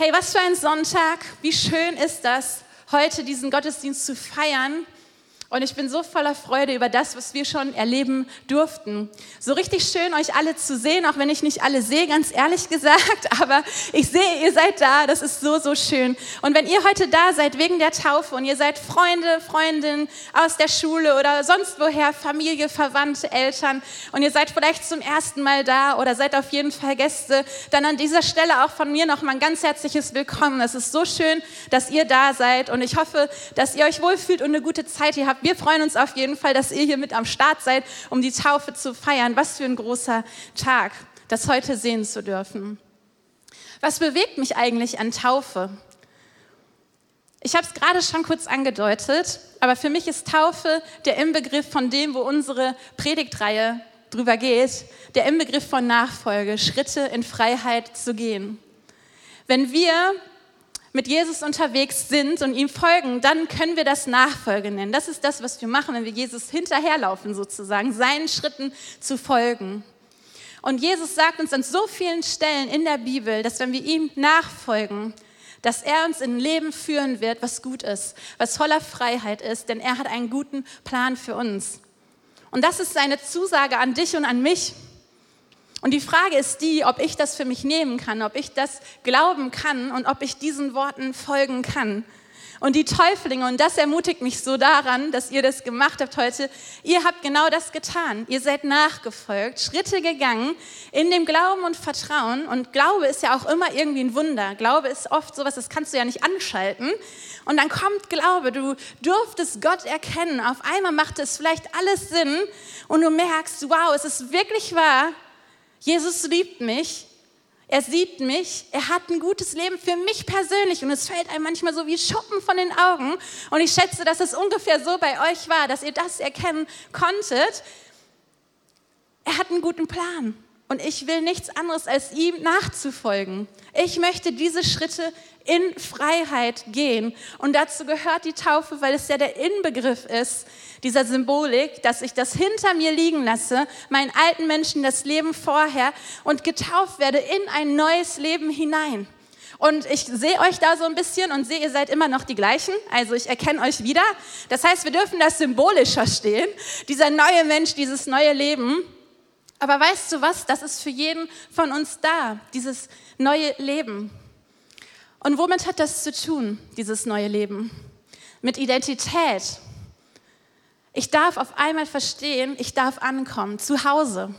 Hey, was für ein Sonntag. Wie schön ist das, heute diesen Gottesdienst zu feiern. Und ich bin so voller Freude über das, was wir schon erleben durften. So richtig schön, euch alle zu sehen, auch wenn ich nicht alle sehe, ganz ehrlich gesagt. Aber ich sehe, ihr seid da. Das ist so, so schön. Und wenn ihr heute da seid wegen der Taufe und ihr seid Freunde, Freundinnen aus der Schule oder sonst woher, Familie, Verwandte, Eltern und ihr seid vielleicht zum ersten Mal da oder seid auf jeden Fall Gäste, dann an dieser Stelle auch von mir nochmal ein ganz herzliches Willkommen. Es ist so schön, dass ihr da seid und ich hoffe, dass ihr euch wohlfühlt und eine gute Zeit hier habt wir freuen uns auf jeden Fall, dass ihr hier mit am Start seid, um die Taufe zu feiern. Was für ein großer Tag, das heute sehen zu dürfen. Was bewegt mich eigentlich an Taufe? Ich habe es gerade schon kurz angedeutet, aber für mich ist Taufe der Inbegriff von dem, wo unsere Predigtreihe drüber geht, der Inbegriff von Nachfolge, Schritte in Freiheit zu gehen. Wenn wir mit Jesus unterwegs sind und ihm folgen, dann können wir das Nachfolge nennen. Das ist das, was wir machen, wenn wir Jesus hinterherlaufen, sozusagen, seinen Schritten zu folgen. Und Jesus sagt uns an so vielen Stellen in der Bibel, dass wenn wir ihm nachfolgen, dass er uns in ein Leben führen wird, was gut ist, was voller Freiheit ist, denn er hat einen guten Plan für uns. Und das ist seine Zusage an dich und an mich. Und die Frage ist die, ob ich das für mich nehmen kann, ob ich das glauben kann und ob ich diesen Worten folgen kann. Und die Täuflinge, und das ermutigt mich so daran, dass ihr das gemacht habt heute, ihr habt genau das getan. Ihr seid nachgefolgt, Schritte gegangen in dem Glauben und Vertrauen. Und Glaube ist ja auch immer irgendwie ein Wunder. Glaube ist oft sowas, das kannst du ja nicht anschalten. Und dann kommt Glaube, du durftest Gott erkennen. Auf einmal macht es vielleicht alles Sinn und du merkst, wow, es ist wirklich wahr, Jesus liebt mich, er sieht mich, er hat ein gutes Leben für mich persönlich und es fällt einem manchmal so wie Schuppen von den Augen. Und ich schätze, dass es ungefähr so bei euch war, dass ihr das erkennen konntet. Er hat einen guten Plan und ich will nichts anderes als ihm nachzufolgen. Ich möchte diese Schritte in Freiheit gehen. Und dazu gehört die Taufe, weil es ja der Inbegriff ist dieser Symbolik, dass ich das hinter mir liegen lasse, meinen alten Menschen das Leben vorher und getauft werde in ein neues Leben hinein. Und ich sehe euch da so ein bisschen und sehe, ihr seid immer noch die gleichen. Also ich erkenne euch wieder. Das heißt, wir dürfen das symbolisch verstehen. Dieser neue Mensch, dieses neue Leben. Aber weißt du was? Das ist für jeden von uns da, dieses neue Leben. Und womit hat das zu tun, dieses neue Leben? Mit Identität. Ich darf auf einmal verstehen, ich darf ankommen, zu Hause.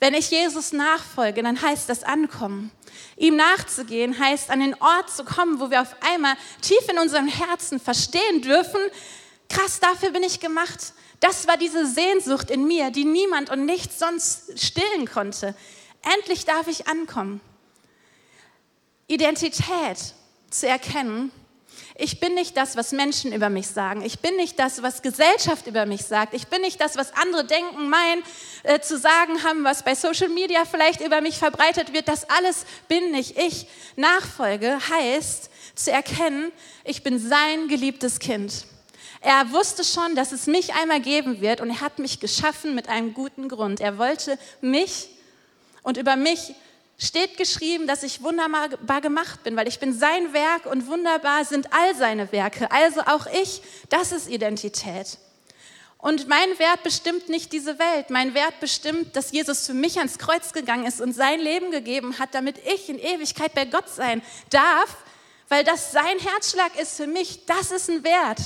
Wenn ich Jesus nachfolge, dann heißt das ankommen. Ihm nachzugehen heißt an den Ort zu kommen, wo wir auf einmal tief in unserem Herzen verstehen dürfen, krass, dafür bin ich gemacht. Das war diese Sehnsucht in mir, die niemand und nichts sonst stillen konnte. Endlich darf ich ankommen. Identität zu erkennen. Ich bin nicht das, was Menschen über mich sagen. Ich bin nicht das, was Gesellschaft über mich sagt. Ich bin nicht das, was andere denken, meinen äh, zu sagen haben, was bei Social Media vielleicht über mich verbreitet wird. Das alles bin nicht ich. Nachfolge heißt zu erkennen, ich bin sein geliebtes Kind. Er wusste schon, dass es mich einmal geben wird und er hat mich geschaffen mit einem guten Grund. Er wollte mich und über mich steht geschrieben, dass ich wunderbar gemacht bin, weil ich bin sein Werk und wunderbar sind all seine Werke. Also auch ich, das ist Identität. Und mein Wert bestimmt nicht diese Welt. Mein Wert bestimmt, dass Jesus für mich ans Kreuz gegangen ist und sein Leben gegeben hat, damit ich in Ewigkeit bei Gott sein darf, weil das sein Herzschlag ist für mich. Das ist ein Wert.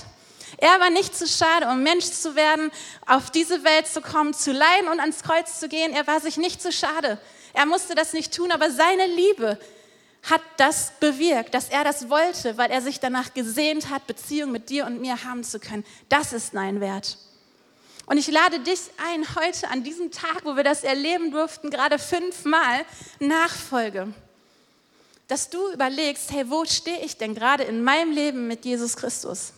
Er war nicht zu schade, um Mensch zu werden, auf diese Welt zu kommen, zu leiden und ans Kreuz zu gehen. Er war sich nicht zu schade. Er musste das nicht tun, aber seine Liebe hat das bewirkt, dass er das wollte, weil er sich danach gesehnt hat, Beziehung mit dir und mir haben zu können. Das ist mein Wert. Und ich lade dich ein, heute an diesem Tag, wo wir das erleben durften, gerade fünfmal Nachfolge, dass du überlegst, hey, wo stehe ich denn gerade in meinem Leben mit Jesus Christus?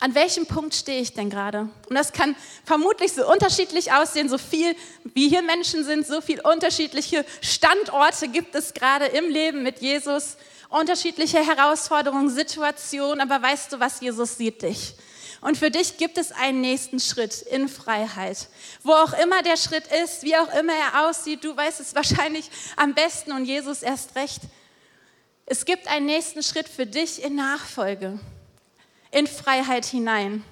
An welchem Punkt stehe ich denn gerade? Und das kann vermutlich so unterschiedlich aussehen, so viel wie hier Menschen sind, so viele unterschiedliche Standorte gibt es gerade im Leben mit Jesus, unterschiedliche Herausforderungen, Situationen, aber weißt du was, Jesus sieht dich. Und für dich gibt es einen nächsten Schritt in Freiheit. Wo auch immer der Schritt ist, wie auch immer er aussieht, du weißt es wahrscheinlich am besten und Jesus erst recht. Es gibt einen nächsten Schritt für dich in Nachfolge, in Freiheit hinein.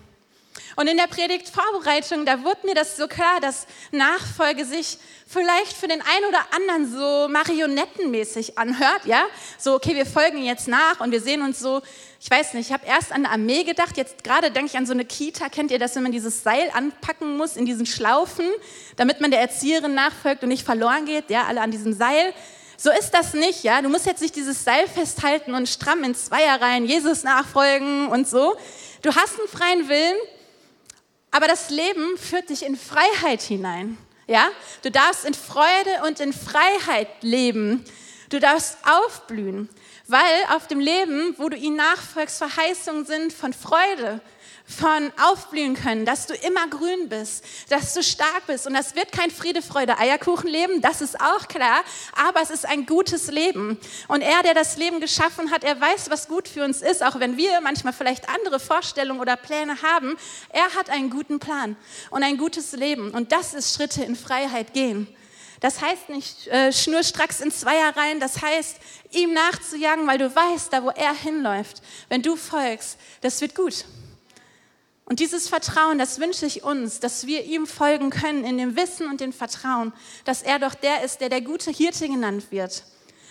Und in der Predigtvorbereitung, da wurde mir das so klar, dass Nachfolge sich vielleicht für den einen oder anderen so marionettenmäßig anhört, ja? So, okay, wir folgen jetzt nach und wir sehen uns so, ich weiß nicht, ich habe erst an eine Armee gedacht, jetzt gerade denke ich an so eine Kita, kennt ihr das, wenn man dieses Seil anpacken muss in diesen Schlaufen, damit man der Erzieherin nachfolgt und nicht verloren geht, ja, alle an diesem Seil. So ist das nicht, ja. Du musst jetzt nicht dieses Seil festhalten und stramm in Zweierreihen Jesus nachfolgen und so. Du hast einen freien Willen, aber das Leben führt dich in Freiheit hinein, ja. Du darfst in Freude und in Freiheit leben. Du darfst aufblühen, weil auf dem Leben, wo du ihm nachfolgst, Verheißungen sind von Freude, von aufblühen können, dass du immer grün bist, dass du stark bist. Und das wird kein Friede, Freude, Eierkuchenleben, das ist auch klar, aber es ist ein gutes Leben. Und er, der das Leben geschaffen hat, er weiß, was gut für uns ist, auch wenn wir manchmal vielleicht andere Vorstellungen oder Pläne haben. Er hat einen guten Plan und ein gutes Leben. Und das ist Schritte in Freiheit gehen. Das heißt nicht äh, schnurstracks in Zweierreihen, das heißt, ihm nachzujagen, weil du weißt, da wo er hinläuft, wenn du folgst, das wird gut. Und dieses Vertrauen, das wünsche ich uns, dass wir ihm folgen können in dem Wissen und dem Vertrauen, dass er doch der ist, der der gute Hirte genannt wird.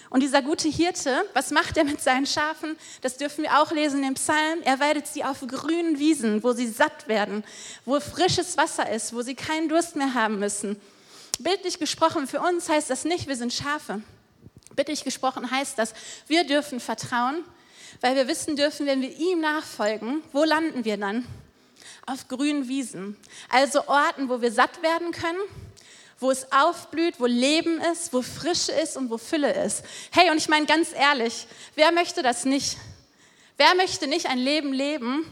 Und dieser gute Hirte, was macht er mit seinen Schafen? Das dürfen wir auch lesen im Psalm. Er weidet sie auf grünen Wiesen, wo sie satt werden, wo frisches Wasser ist, wo sie keinen Durst mehr haben müssen. Bildlich gesprochen, für uns heißt das nicht, wir sind Schafe. Bildlich gesprochen heißt das, wir dürfen vertrauen, weil wir wissen dürfen, wenn wir ihm nachfolgen, wo landen wir dann? Auf grünen Wiesen, also Orten, wo wir satt werden können, wo es aufblüht, wo Leben ist, wo Frische ist und wo Fülle ist. Hey, und ich meine ganz ehrlich, wer möchte das nicht? Wer möchte nicht ein Leben leben,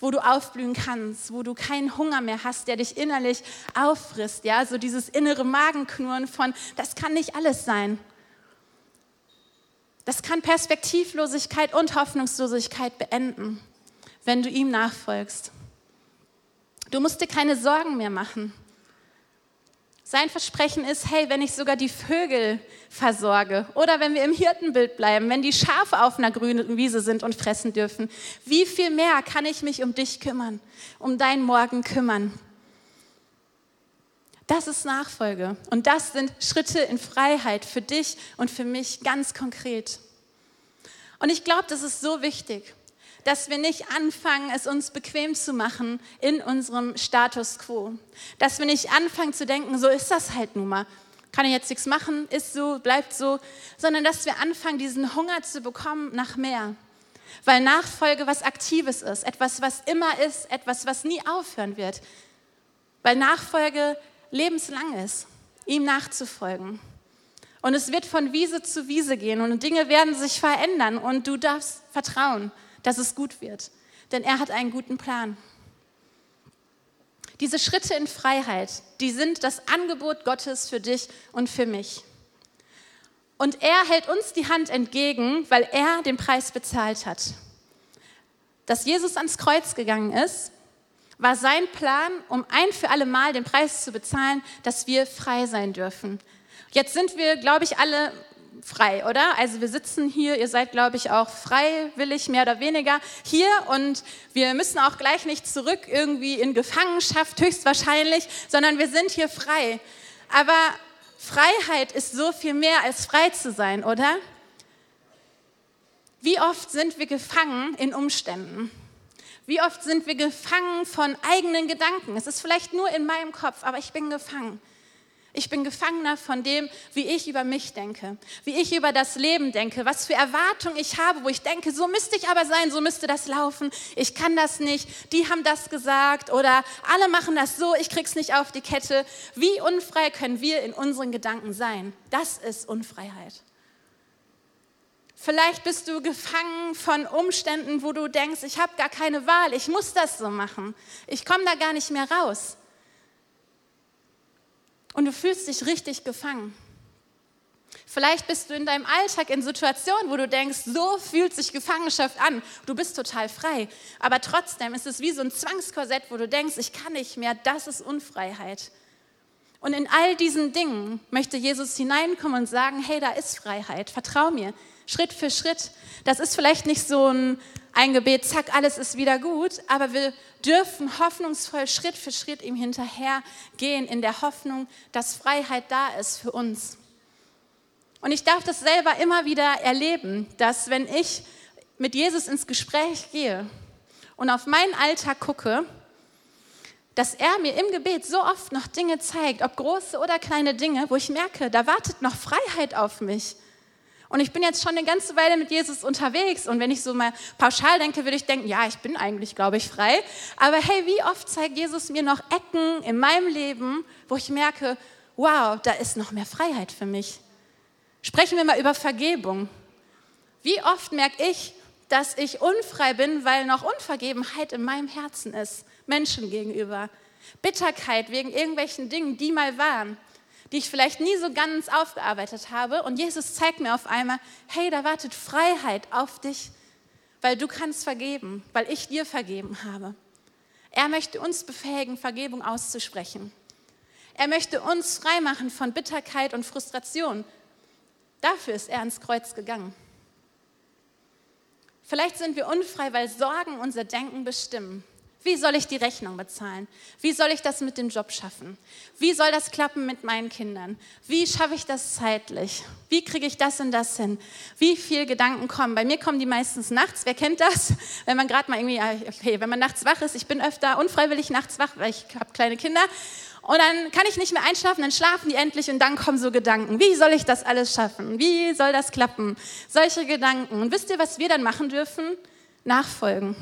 wo du aufblühen kannst, wo du keinen Hunger mehr hast, der dich innerlich auffrisst, ja, so dieses innere Magenknurren von, das kann nicht alles sein. Das kann Perspektivlosigkeit und Hoffnungslosigkeit beenden, wenn du ihm nachfolgst. Du musst dir keine Sorgen mehr machen. Sein Versprechen ist, hey, wenn ich sogar die Vögel versorge oder wenn wir im Hirtenbild bleiben, wenn die Schafe auf einer grünen Wiese sind und fressen dürfen, wie viel mehr kann ich mich um dich kümmern, um deinen Morgen kümmern? Das ist Nachfolge und das sind Schritte in Freiheit für dich und für mich ganz konkret. Und ich glaube, das ist so wichtig dass wir nicht anfangen, es uns bequem zu machen in unserem Status quo. Dass wir nicht anfangen zu denken, so ist das halt nun mal. Kann ich jetzt nichts machen, ist so, bleibt so, sondern dass wir anfangen, diesen Hunger zu bekommen nach mehr. Weil Nachfolge was Aktives ist, etwas, was immer ist, etwas, was nie aufhören wird. Weil Nachfolge lebenslang ist, ihm nachzufolgen. Und es wird von Wiese zu Wiese gehen und Dinge werden sich verändern und du darfst vertrauen dass es gut wird. Denn er hat einen guten Plan. Diese Schritte in Freiheit, die sind das Angebot Gottes für dich und für mich. Und er hält uns die Hand entgegen, weil er den Preis bezahlt hat. Dass Jesus ans Kreuz gegangen ist, war sein Plan, um ein für alle Mal den Preis zu bezahlen, dass wir frei sein dürfen. Jetzt sind wir, glaube ich, alle frei, oder? Also wir sitzen hier, ihr seid, glaube ich, auch freiwillig, mehr oder weniger hier und wir müssen auch gleich nicht zurück irgendwie in Gefangenschaft, höchstwahrscheinlich, sondern wir sind hier frei. Aber Freiheit ist so viel mehr als frei zu sein, oder? Wie oft sind wir gefangen in Umständen? Wie oft sind wir gefangen von eigenen Gedanken? Es ist vielleicht nur in meinem Kopf, aber ich bin gefangen. Ich bin Gefangener von dem, wie ich über mich denke, wie ich über das Leben denke, was für Erwartungen ich habe, wo ich denke, so müsste ich aber sein, so müsste das laufen, ich kann das nicht, die haben das gesagt oder alle machen das so, ich krieg's nicht auf die Kette. Wie unfrei können wir in unseren Gedanken sein? Das ist Unfreiheit. Vielleicht bist du gefangen von Umständen, wo du denkst, ich habe gar keine Wahl, ich muss das so machen, ich komme da gar nicht mehr raus und du fühlst dich richtig gefangen. Vielleicht bist du in deinem Alltag in Situationen, wo du denkst, so fühlt sich Gefangenschaft an. Du bist total frei. Aber trotzdem ist es wie so ein Zwangskorsett, wo du denkst, ich kann nicht mehr. Das ist Unfreiheit. Und in all diesen Dingen möchte Jesus hineinkommen und sagen, hey, da ist Freiheit, vertrau mir, Schritt für Schritt. Das ist vielleicht nicht so ein, ein Gebet, zack, alles ist wieder gut, aber wir dürfen hoffnungsvoll Schritt für Schritt ihm hinterhergehen, in der Hoffnung, dass Freiheit da ist für uns. Und ich darf das selber immer wieder erleben, dass wenn ich mit Jesus ins Gespräch gehe und auf meinen Alltag gucke, dass er mir im Gebet so oft noch Dinge zeigt, ob große oder kleine Dinge, wo ich merke, da wartet noch Freiheit auf mich. Und ich bin jetzt schon eine ganze Weile mit Jesus unterwegs. Und wenn ich so mal pauschal denke, würde ich denken, ja, ich bin eigentlich, glaube ich, frei. Aber hey, wie oft zeigt Jesus mir noch Ecken in meinem Leben, wo ich merke, wow, da ist noch mehr Freiheit für mich. Sprechen wir mal über Vergebung. Wie oft merke ich, dass ich unfrei bin, weil noch Unvergebenheit in meinem Herzen ist, Menschen gegenüber. Bitterkeit wegen irgendwelchen Dingen, die mal waren, die ich vielleicht nie so ganz aufgearbeitet habe. Und Jesus zeigt mir auf einmal, hey, da wartet Freiheit auf dich, weil du kannst vergeben, weil ich dir vergeben habe. Er möchte uns befähigen, Vergebung auszusprechen. Er möchte uns freimachen von Bitterkeit und Frustration, Dafür ist er ans Kreuz gegangen. Vielleicht sind wir unfrei, weil Sorgen unser Denken bestimmen. Wie soll ich die Rechnung bezahlen? Wie soll ich das mit dem Job schaffen? Wie soll das klappen mit meinen Kindern? Wie schaffe ich das zeitlich? Wie kriege ich das und das hin? Wie viele Gedanken kommen? Bei mir kommen die meistens nachts. Wer kennt das? Wenn man gerade mal irgendwie, okay, wenn man nachts wach ist, ich bin öfter unfreiwillig nachts wach, weil ich habe kleine Kinder und dann kann ich nicht mehr einschlafen, dann schlafen die endlich und dann kommen so Gedanken. Wie soll ich das alles schaffen? Wie soll das klappen? Solche Gedanken. Und wisst ihr, was wir dann machen dürfen? Nachfolgen.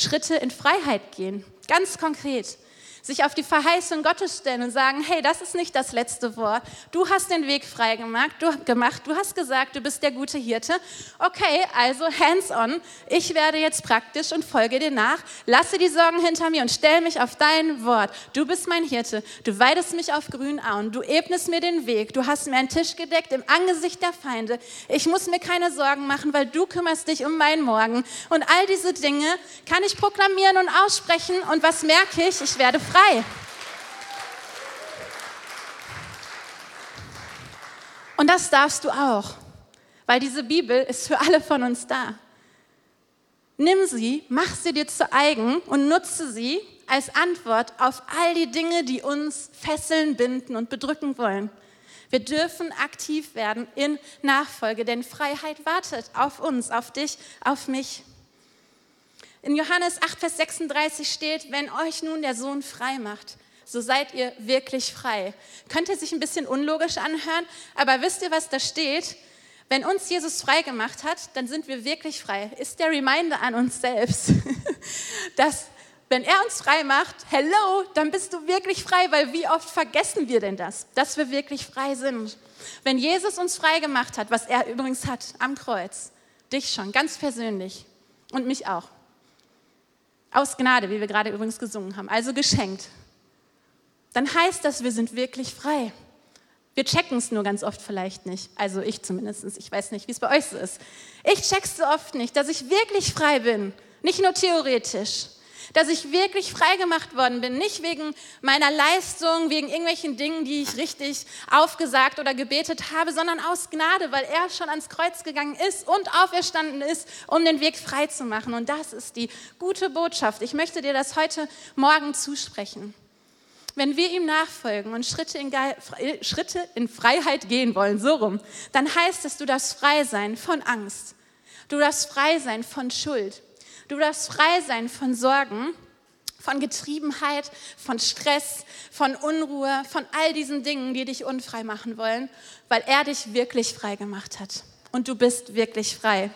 Schritte in Freiheit gehen. Ganz konkret sich auf die Verheißung Gottes stellen und sagen, hey, das ist nicht das letzte Wort. Du hast den Weg frei gemacht, du, gemacht, du hast gesagt, du bist der gute Hirte. Okay, also hands on. Ich werde jetzt praktisch und folge dir nach. Lasse die Sorgen hinter mir und stell mich auf dein Wort. Du bist mein Hirte. Du weidest mich auf grünen Auen. Du ebnest mir den Weg. Du hast mir einen Tisch gedeckt im Angesicht der Feinde. Ich muss mir keine Sorgen machen, weil du kümmerst dich um meinen Morgen. Und all diese Dinge kann ich proklamieren und aussprechen. Und was merke ich? Ich werde frei. Und das darfst du auch, weil diese Bibel ist für alle von uns da. Nimm sie, mach sie dir zu eigen und nutze sie als Antwort auf all die Dinge, die uns fesseln, binden und bedrücken wollen. Wir dürfen aktiv werden in Nachfolge, denn Freiheit wartet auf uns, auf dich, auf mich. In Johannes 8, Vers 36 steht, wenn euch nun der Sohn frei macht, so seid ihr wirklich frei. Könnte sich ein bisschen unlogisch anhören, aber wisst ihr, was da steht? Wenn uns Jesus frei gemacht hat, dann sind wir wirklich frei. Ist der Reminder an uns selbst, dass wenn er uns frei macht, hello, dann bist du wirklich frei, weil wie oft vergessen wir denn das, dass wir wirklich frei sind? Wenn Jesus uns frei gemacht hat, was er übrigens hat am Kreuz, dich schon, ganz persönlich und mich auch. Aus Gnade, wie wir gerade übrigens gesungen haben, also geschenkt. Dann heißt das, wir sind wirklich frei. Wir checken es nur ganz oft vielleicht nicht. Also ich zumindest. Ich weiß nicht, wie es bei euch so ist. Ich check's so oft nicht, dass ich wirklich frei bin. Nicht nur theoretisch. Dass ich wirklich frei gemacht worden bin. Nicht wegen meiner Leistung, wegen irgendwelchen Dingen, die ich richtig aufgesagt oder gebetet habe, sondern aus Gnade, weil er schon ans Kreuz gegangen ist und auferstanden ist, um den Weg frei zu machen. Und das ist die gute Botschaft. Ich möchte dir das heute Morgen zusprechen. Wenn wir ihm nachfolgen und Schritte in, Schritte in Freiheit gehen wollen, so rum, dann heißt es, du darfst frei sein von Angst. Du darfst frei sein von Schuld. Du darfst frei sein von Sorgen, von Getriebenheit, von Stress, von Unruhe, von all diesen Dingen, die dich unfrei machen wollen, weil er dich wirklich frei gemacht hat. Und du bist wirklich frei.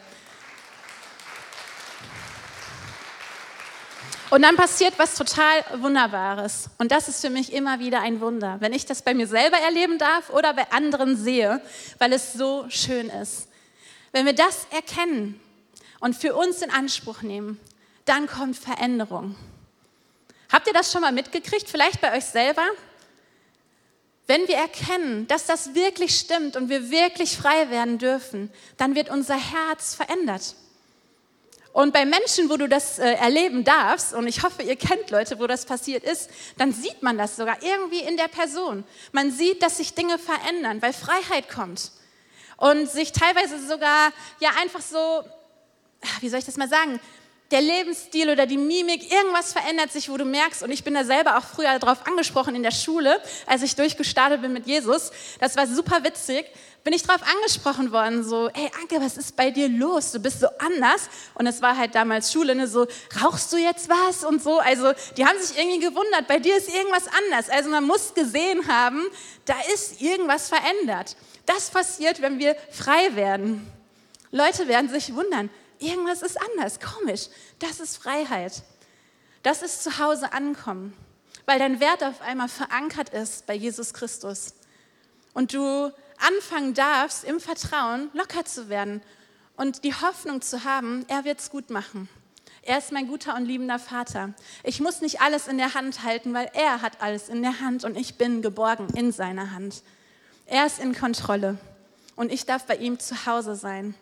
Und dann passiert was total Wunderbares. Und das ist für mich immer wieder ein Wunder, wenn ich das bei mir selber erleben darf oder bei anderen sehe, weil es so schön ist. Wenn wir das erkennen, und für uns in Anspruch nehmen, dann kommt Veränderung. Habt ihr das schon mal mitgekriegt? Vielleicht bei euch selber? Wenn wir erkennen, dass das wirklich stimmt und wir wirklich frei werden dürfen, dann wird unser Herz verändert. Und bei Menschen, wo du das äh, erleben darfst, und ich hoffe, ihr kennt Leute, wo das passiert ist, dann sieht man das sogar irgendwie in der Person. Man sieht, dass sich Dinge verändern, weil Freiheit kommt. Und sich teilweise sogar, ja, einfach so, wie soll ich das mal sagen, der Lebensstil oder die Mimik, irgendwas verändert sich, wo du merkst, und ich bin da selber auch früher darauf angesprochen in der Schule, als ich durchgestartet bin mit Jesus, das war super witzig, bin ich darauf angesprochen worden, so, hey Anke, was ist bei dir los? Du bist so anders. Und es war halt damals Schule, ne, so, rauchst du jetzt was und so. Also die haben sich irgendwie gewundert, bei dir ist irgendwas anders. Also man muss gesehen haben, da ist irgendwas verändert. Das passiert, wenn wir frei werden. Leute werden sich wundern, irgendwas ist anders, komisch. Das ist Freiheit. Das ist zu Hause ankommen, weil dein Wert auf einmal verankert ist bei Jesus Christus. Und du anfangen darfst, im Vertrauen locker zu werden und die Hoffnung zu haben, er wird es gut machen. Er ist mein guter und liebender Vater. Ich muss nicht alles in der Hand halten, weil er hat alles in der Hand und ich bin geborgen in seiner Hand. Er ist in Kontrolle und ich darf bei ihm zu Hause sein.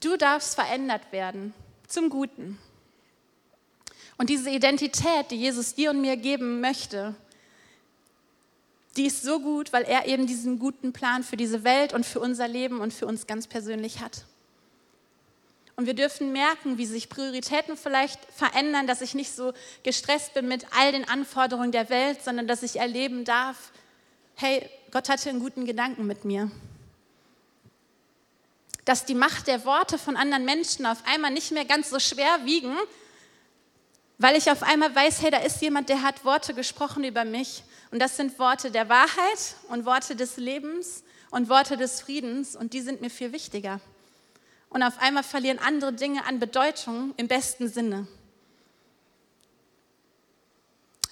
Du darfst verändert werden zum Guten. Und diese Identität, die Jesus dir und mir geben möchte, die ist so gut, weil er eben diesen guten Plan für diese Welt und für unser Leben und für uns ganz persönlich hat. Und wir dürfen merken, wie sich Prioritäten vielleicht verändern, dass ich nicht so gestresst bin mit all den Anforderungen der Welt, sondern dass ich erleben darf, hey, Gott hatte einen guten Gedanken mit mir dass die Macht der Worte von anderen Menschen auf einmal nicht mehr ganz so schwer wiegen, weil ich auf einmal weiß, hey, da ist jemand, der hat Worte gesprochen über mich. Und das sind Worte der Wahrheit und Worte des Lebens und Worte des Friedens und die sind mir viel wichtiger. Und auf einmal verlieren andere Dinge an Bedeutung im besten Sinne.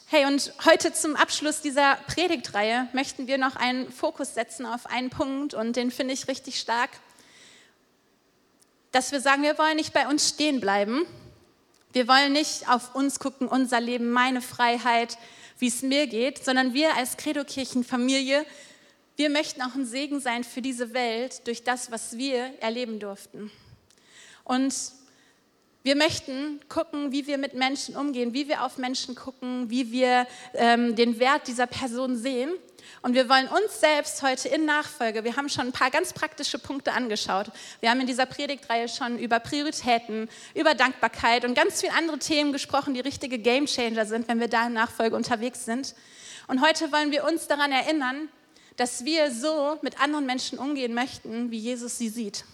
Hey, und heute zum Abschluss dieser Predigtreihe möchten wir noch einen Fokus setzen auf einen Punkt und den finde ich richtig stark dass wir sagen, wir wollen nicht bei uns stehen bleiben. Wir wollen nicht auf uns gucken, unser Leben, meine Freiheit, wie es mir geht, sondern wir als Credo-Kirchenfamilie, wir möchten auch ein Segen sein für diese Welt durch das, was wir erleben durften. Und wir möchten gucken, wie wir mit Menschen umgehen, wie wir auf Menschen gucken, wie wir ähm, den Wert dieser Person sehen. Und wir wollen uns selbst heute in Nachfolge, wir haben schon ein paar ganz praktische Punkte angeschaut. Wir haben in dieser Predigtreihe schon über Prioritäten, über Dankbarkeit und ganz viele andere Themen gesprochen, die richtige Gamechanger sind, wenn wir da in Nachfolge unterwegs sind. Und heute wollen wir uns daran erinnern, dass wir so mit anderen Menschen umgehen möchten, wie Jesus sie sieht.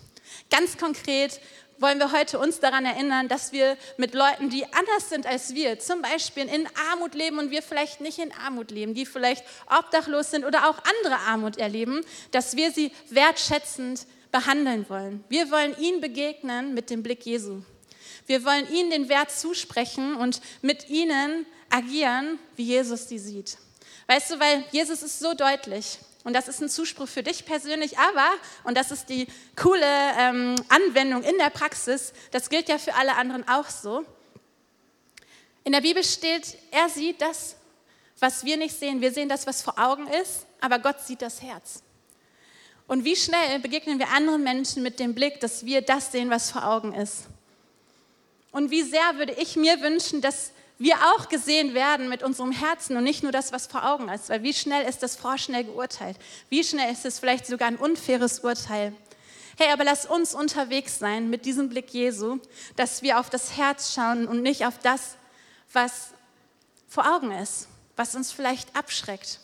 Ganz konkret wollen wir heute uns daran erinnern, dass wir mit Leuten, die anders sind als wir, zum Beispiel in Armut leben und wir vielleicht nicht in Armut leben, die vielleicht obdachlos sind oder auch andere Armut erleben, dass wir sie wertschätzend behandeln wollen. Wir wollen ihnen begegnen mit dem Blick Jesu. Wir wollen ihnen den Wert zusprechen und mit ihnen agieren, wie Jesus sie sieht. Weißt du, weil Jesus ist so deutlich. Und das ist ein Zuspruch für dich persönlich, aber, und das ist die coole ähm, Anwendung in der Praxis, das gilt ja für alle anderen auch so. In der Bibel steht, er sieht das, was wir nicht sehen. Wir sehen das, was vor Augen ist, aber Gott sieht das Herz. Und wie schnell begegnen wir anderen Menschen mit dem Blick, dass wir das sehen, was vor Augen ist. Und wie sehr würde ich mir wünschen, dass wir auch gesehen werden mit unserem Herzen und nicht nur das, was vor Augen ist. Weil wie schnell ist das vorschnell geurteilt? Wie schnell ist es vielleicht sogar ein unfaires Urteil? Hey, aber lass uns unterwegs sein mit diesem Blick Jesu, dass wir auf das Herz schauen und nicht auf das, was vor Augen ist, was uns vielleicht abschreckt.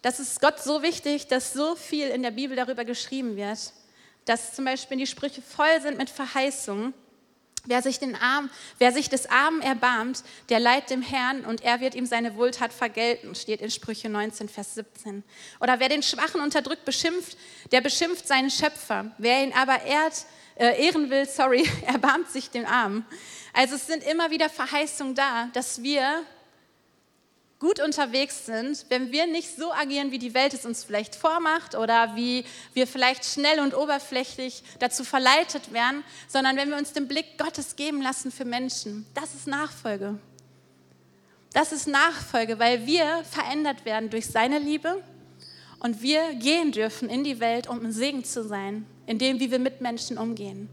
Das ist Gott so wichtig, dass so viel in der Bibel darüber geschrieben wird, dass zum Beispiel die Sprüche voll sind mit Verheißungen Wer sich, den Arm, wer sich des Armen erbarmt, der leiht dem Herrn und er wird ihm seine Wohltat vergelten, steht in Sprüche 19, Vers 17. Oder wer den Schwachen unterdrückt, beschimpft, der beschimpft seinen Schöpfer. Wer ihn aber ehrt, äh, ehren will, sorry, erbarmt sich den Armen. Also es sind immer wieder Verheißungen da, dass wir gut unterwegs sind, wenn wir nicht so agieren, wie die Welt es uns vielleicht vormacht oder wie wir vielleicht schnell und oberflächlich dazu verleitet werden, sondern wenn wir uns den Blick Gottes geben lassen für Menschen. Das ist Nachfolge. Das ist Nachfolge, weil wir verändert werden durch seine Liebe Und wir gehen dürfen in die Welt, um ein Segen zu sein, in dem, wie wir mit Menschen umgehen.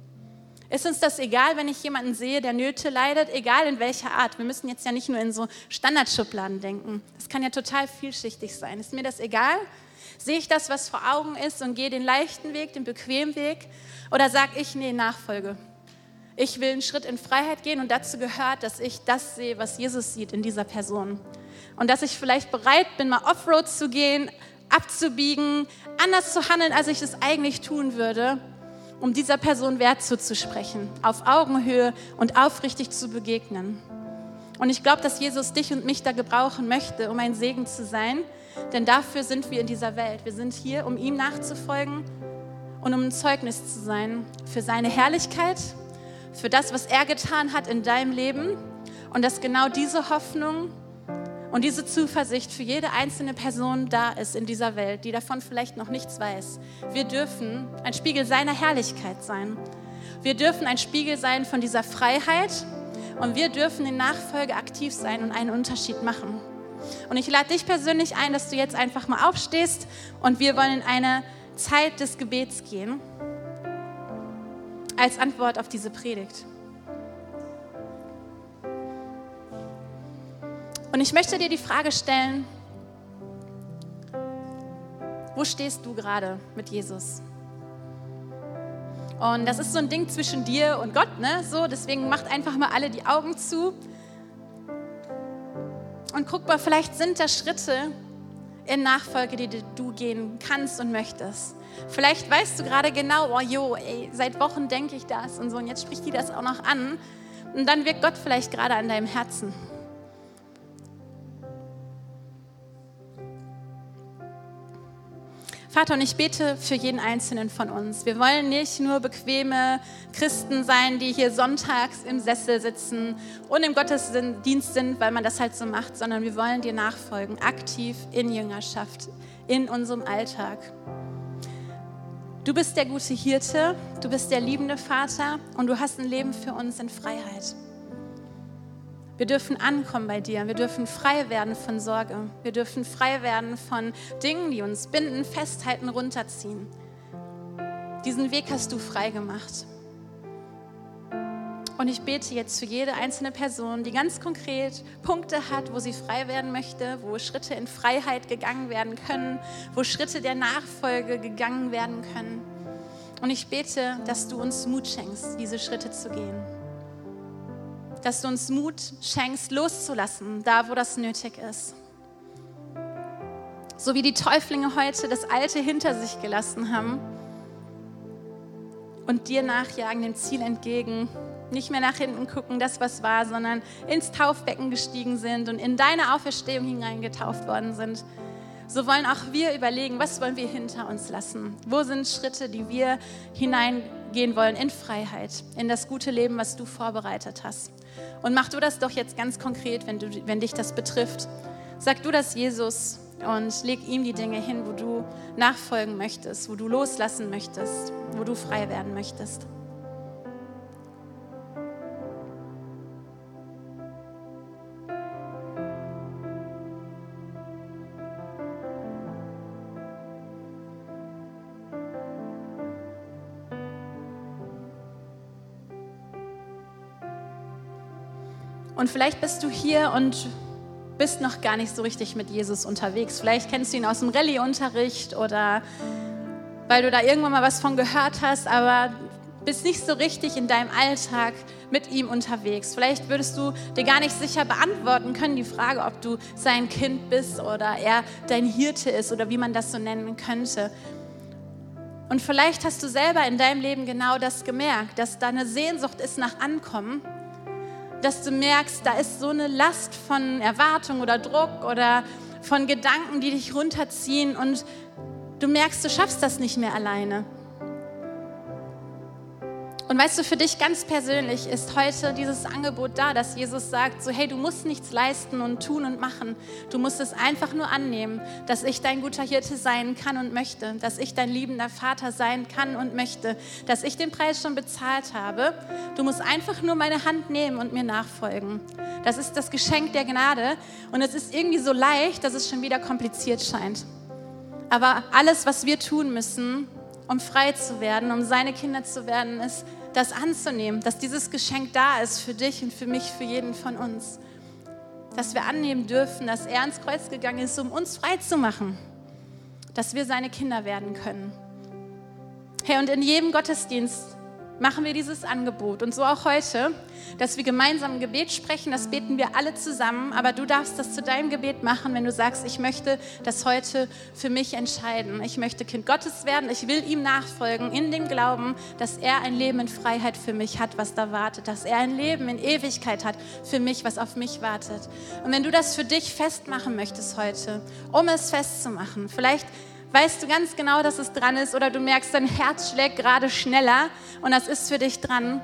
Ist uns das egal, wenn ich jemanden sehe, der Nöte leidet, egal in welcher Art? Wir müssen jetzt ja nicht nur in so Standardschubladen denken. Das kann ja total vielschichtig sein. Ist mir das egal? Sehe ich das, was vor Augen ist und gehe den leichten Weg, den bequemen Weg? Oder sage ich, nee, Nachfolge? Ich will einen Schritt in Freiheit gehen und dazu gehört, dass ich das sehe, was Jesus sieht in dieser Person. Und dass ich vielleicht bereit bin, mal Offroad zu gehen, abzubiegen, anders zu handeln, als ich es eigentlich tun würde, um dieser Person Wert zuzusprechen, auf Augenhöhe und aufrichtig zu begegnen. Und ich glaube, dass Jesus dich und mich da gebrauchen möchte, um ein Segen zu sein, denn dafür sind wir in dieser Welt. Wir sind hier, um ihm nachzufolgen und um ein Zeugnis zu sein für seine Herrlichkeit, für das, was er getan hat in deinem Leben und dass genau diese Hoffnung und diese Zuversicht für jede einzelne Person da ist in dieser Welt, die davon vielleicht noch nichts weiß. Wir dürfen ein Spiegel seiner Herrlichkeit sein. Wir dürfen ein Spiegel sein von dieser Freiheit und wir dürfen in Nachfolge aktiv sein und einen Unterschied machen. Und ich lade dich persönlich ein, dass du jetzt einfach mal aufstehst und wir wollen in eine Zeit des Gebets gehen als Antwort auf diese Predigt. Und ich möchte dir die Frage stellen, wo stehst du gerade mit Jesus? Und das ist so ein Ding zwischen dir und Gott, ne? So, deswegen macht einfach mal alle die Augen zu. Und guck mal, vielleicht sind da Schritte in Nachfolge, die du gehen kannst und möchtest. Vielleicht weißt du gerade genau, oh jo, ey, seit Wochen denke ich das und so, und jetzt spricht die das auch noch an. Und dann wirkt Gott vielleicht gerade an deinem Herzen. Vater, und ich bete für jeden Einzelnen von uns. Wir wollen nicht nur bequeme Christen sein, die hier sonntags im Sessel sitzen und im Gottesdienst sind, weil man das halt so macht, sondern wir wollen dir nachfolgen, aktiv in Jüngerschaft, in unserem Alltag. Du bist der gute Hirte, du bist der liebende Vater und du hast ein Leben für uns in Freiheit. Wir dürfen ankommen bei dir. Wir dürfen frei werden von Sorge. Wir dürfen frei werden von Dingen, die uns binden, festhalten, runterziehen. Diesen Weg hast du frei gemacht. Und ich bete jetzt für jede einzelne Person, die ganz konkret Punkte hat, wo sie frei werden möchte, wo Schritte in Freiheit gegangen werden können, wo Schritte der Nachfolge gegangen werden können. Und ich bete, dass du uns Mut schenkst, diese Schritte zu gehen dass du uns Mut schenkst, loszulassen, da wo das nötig ist. So wie die Täuflinge heute das Alte hinter sich gelassen haben und dir nachjagen, dem Ziel entgegen, nicht mehr nach hinten gucken, das was war, sondern ins Taufbecken gestiegen sind und in deine Auferstehung hineingetauft worden sind. So wollen auch wir überlegen, was wollen wir hinter uns lassen? Wo sind Schritte, die wir hineingehen wollen in Freiheit, in das gute Leben, was du vorbereitet hast? Und mach du das doch jetzt ganz konkret, wenn, du, wenn dich das betrifft. Sag du das Jesus und leg ihm die Dinge hin, wo du nachfolgen möchtest, wo du loslassen möchtest, wo du frei werden möchtest. Und vielleicht bist du hier und bist noch gar nicht so richtig mit Jesus unterwegs. Vielleicht kennst du ihn aus dem Rallye-Unterricht oder weil du da irgendwann mal was von gehört hast, aber bist nicht so richtig in deinem Alltag mit ihm unterwegs. Vielleicht würdest du dir gar nicht sicher beantworten können, die Frage, ob du sein Kind bist oder er dein Hirte ist oder wie man das so nennen könnte. Und vielleicht hast du selber in deinem Leben genau das gemerkt, dass da eine Sehnsucht ist nach Ankommen dass du merkst, da ist so eine Last von Erwartung oder Druck oder von Gedanken, die dich runterziehen und du merkst, du schaffst das nicht mehr alleine. Und weißt du, für dich ganz persönlich ist heute dieses Angebot da, dass Jesus sagt, so hey, du musst nichts leisten und tun und machen. Du musst es einfach nur annehmen, dass ich dein guter Hirte sein kann und möchte, dass ich dein liebender Vater sein kann und möchte, dass ich den Preis schon bezahlt habe. Du musst einfach nur meine Hand nehmen und mir nachfolgen. Das ist das Geschenk der Gnade und es ist irgendwie so leicht, dass es schon wieder kompliziert scheint. Aber alles, was wir tun müssen, um frei zu werden, um seine Kinder zu werden, ist, das anzunehmen, dass dieses Geschenk da ist für dich und für mich, für jeden von uns. Dass wir annehmen dürfen, dass er ans Kreuz gegangen ist, um uns frei zu machen, dass wir seine Kinder werden können. Hey, und in jedem Gottesdienst machen wir dieses Angebot. Und so auch heute, dass wir gemeinsam ein Gebet sprechen, das beten wir alle zusammen. Aber du darfst das zu deinem Gebet machen, wenn du sagst, ich möchte das heute für mich entscheiden. Ich möchte Kind Gottes werden. Ich will ihm nachfolgen in dem Glauben, dass er ein Leben in Freiheit für mich hat, was da wartet. Dass er ein Leben in Ewigkeit hat für mich, was auf mich wartet. Und wenn du das für dich festmachen möchtest heute, um es festzumachen, vielleicht weißt du ganz genau, dass es dran ist oder du merkst, dein Herz schlägt gerade schneller und das ist für dich dran,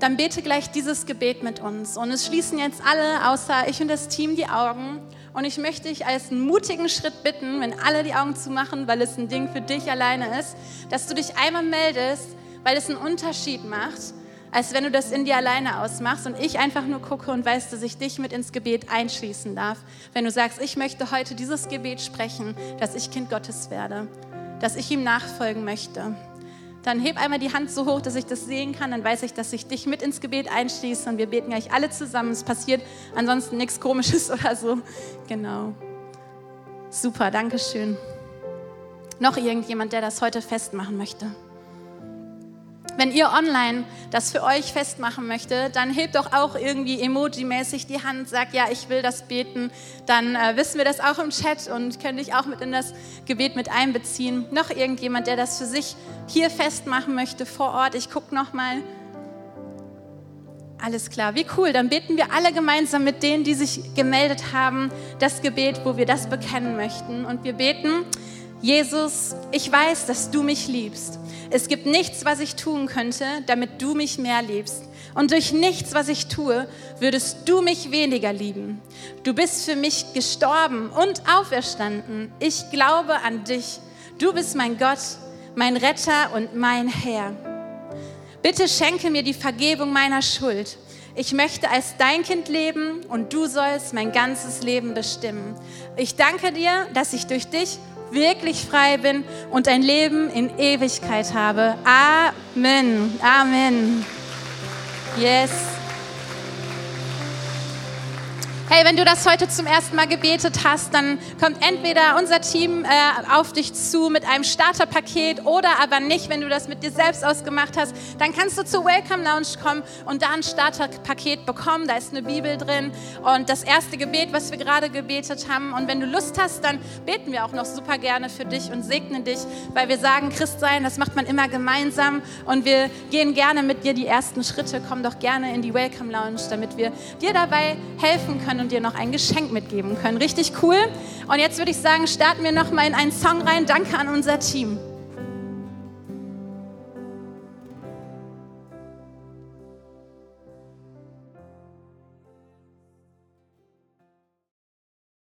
dann bete gleich dieses Gebet mit uns. Und es schließen jetzt alle, außer ich und das Team, die Augen. Und ich möchte dich als einen mutigen Schritt bitten, wenn alle die Augen zumachen, weil es ein Ding für dich alleine ist, dass du dich einmal meldest, weil es einen Unterschied macht als wenn du das in dir alleine ausmachst und ich einfach nur gucke und weiß, dass ich dich mit ins Gebet einschließen darf. Wenn du sagst, ich möchte heute dieses Gebet sprechen, dass ich Kind Gottes werde, dass ich ihm nachfolgen möchte, dann heb einmal die Hand so hoch, dass ich das sehen kann. Dann weiß ich, dass ich dich mit ins Gebet einschließe und wir beten gleich alle zusammen. Es passiert ansonsten nichts Komisches oder so. Genau. Super, danke schön. Noch irgendjemand, der das heute festmachen möchte? Wenn ihr online das für euch festmachen möchtet, dann hebt doch auch irgendwie emoji-mäßig die Hand, sagt, ja, ich will das beten. Dann äh, wissen wir das auch im Chat und können dich auch mit in das Gebet mit einbeziehen. Noch irgendjemand, der das für sich hier festmachen möchte vor Ort. Ich gucke nochmal. Alles klar, wie cool. Dann beten wir alle gemeinsam mit denen, die sich gemeldet haben, das Gebet, wo wir das bekennen möchten. Und wir beten, Jesus, ich weiß, dass du mich liebst. Es gibt nichts, was ich tun könnte, damit du mich mehr liebst. Und durch nichts, was ich tue, würdest du mich weniger lieben. Du bist für mich gestorben und auferstanden. Ich glaube an dich. Du bist mein Gott, mein Retter und mein Herr. Bitte schenke mir die Vergebung meiner Schuld. Ich möchte als dein Kind leben und du sollst mein ganzes Leben bestimmen. Ich danke dir, dass ich durch dich wirklich frei bin und ein Leben in Ewigkeit habe. Amen. Amen. Yes. Hey, wenn du das heute zum ersten Mal gebetet hast, dann kommt entweder unser Team äh, auf dich zu mit einem Starterpaket oder aber nicht, wenn du das mit dir selbst ausgemacht hast, dann kannst du zur Welcome Lounge kommen und da ein Starterpaket bekommen. Da ist eine Bibel drin und das erste Gebet, was wir gerade gebetet haben. Und wenn du Lust hast, dann beten wir auch noch super gerne für dich und segnen dich, weil wir sagen, Christ sein, das macht man immer gemeinsam und wir gehen gerne mit dir die ersten Schritte. Komm doch gerne in die Welcome Lounge, damit wir dir dabei helfen können und dir noch ein Geschenk mitgeben können. Richtig cool. Und jetzt würde ich sagen, starten wir noch mal in einen Song rein. Danke an unser Team.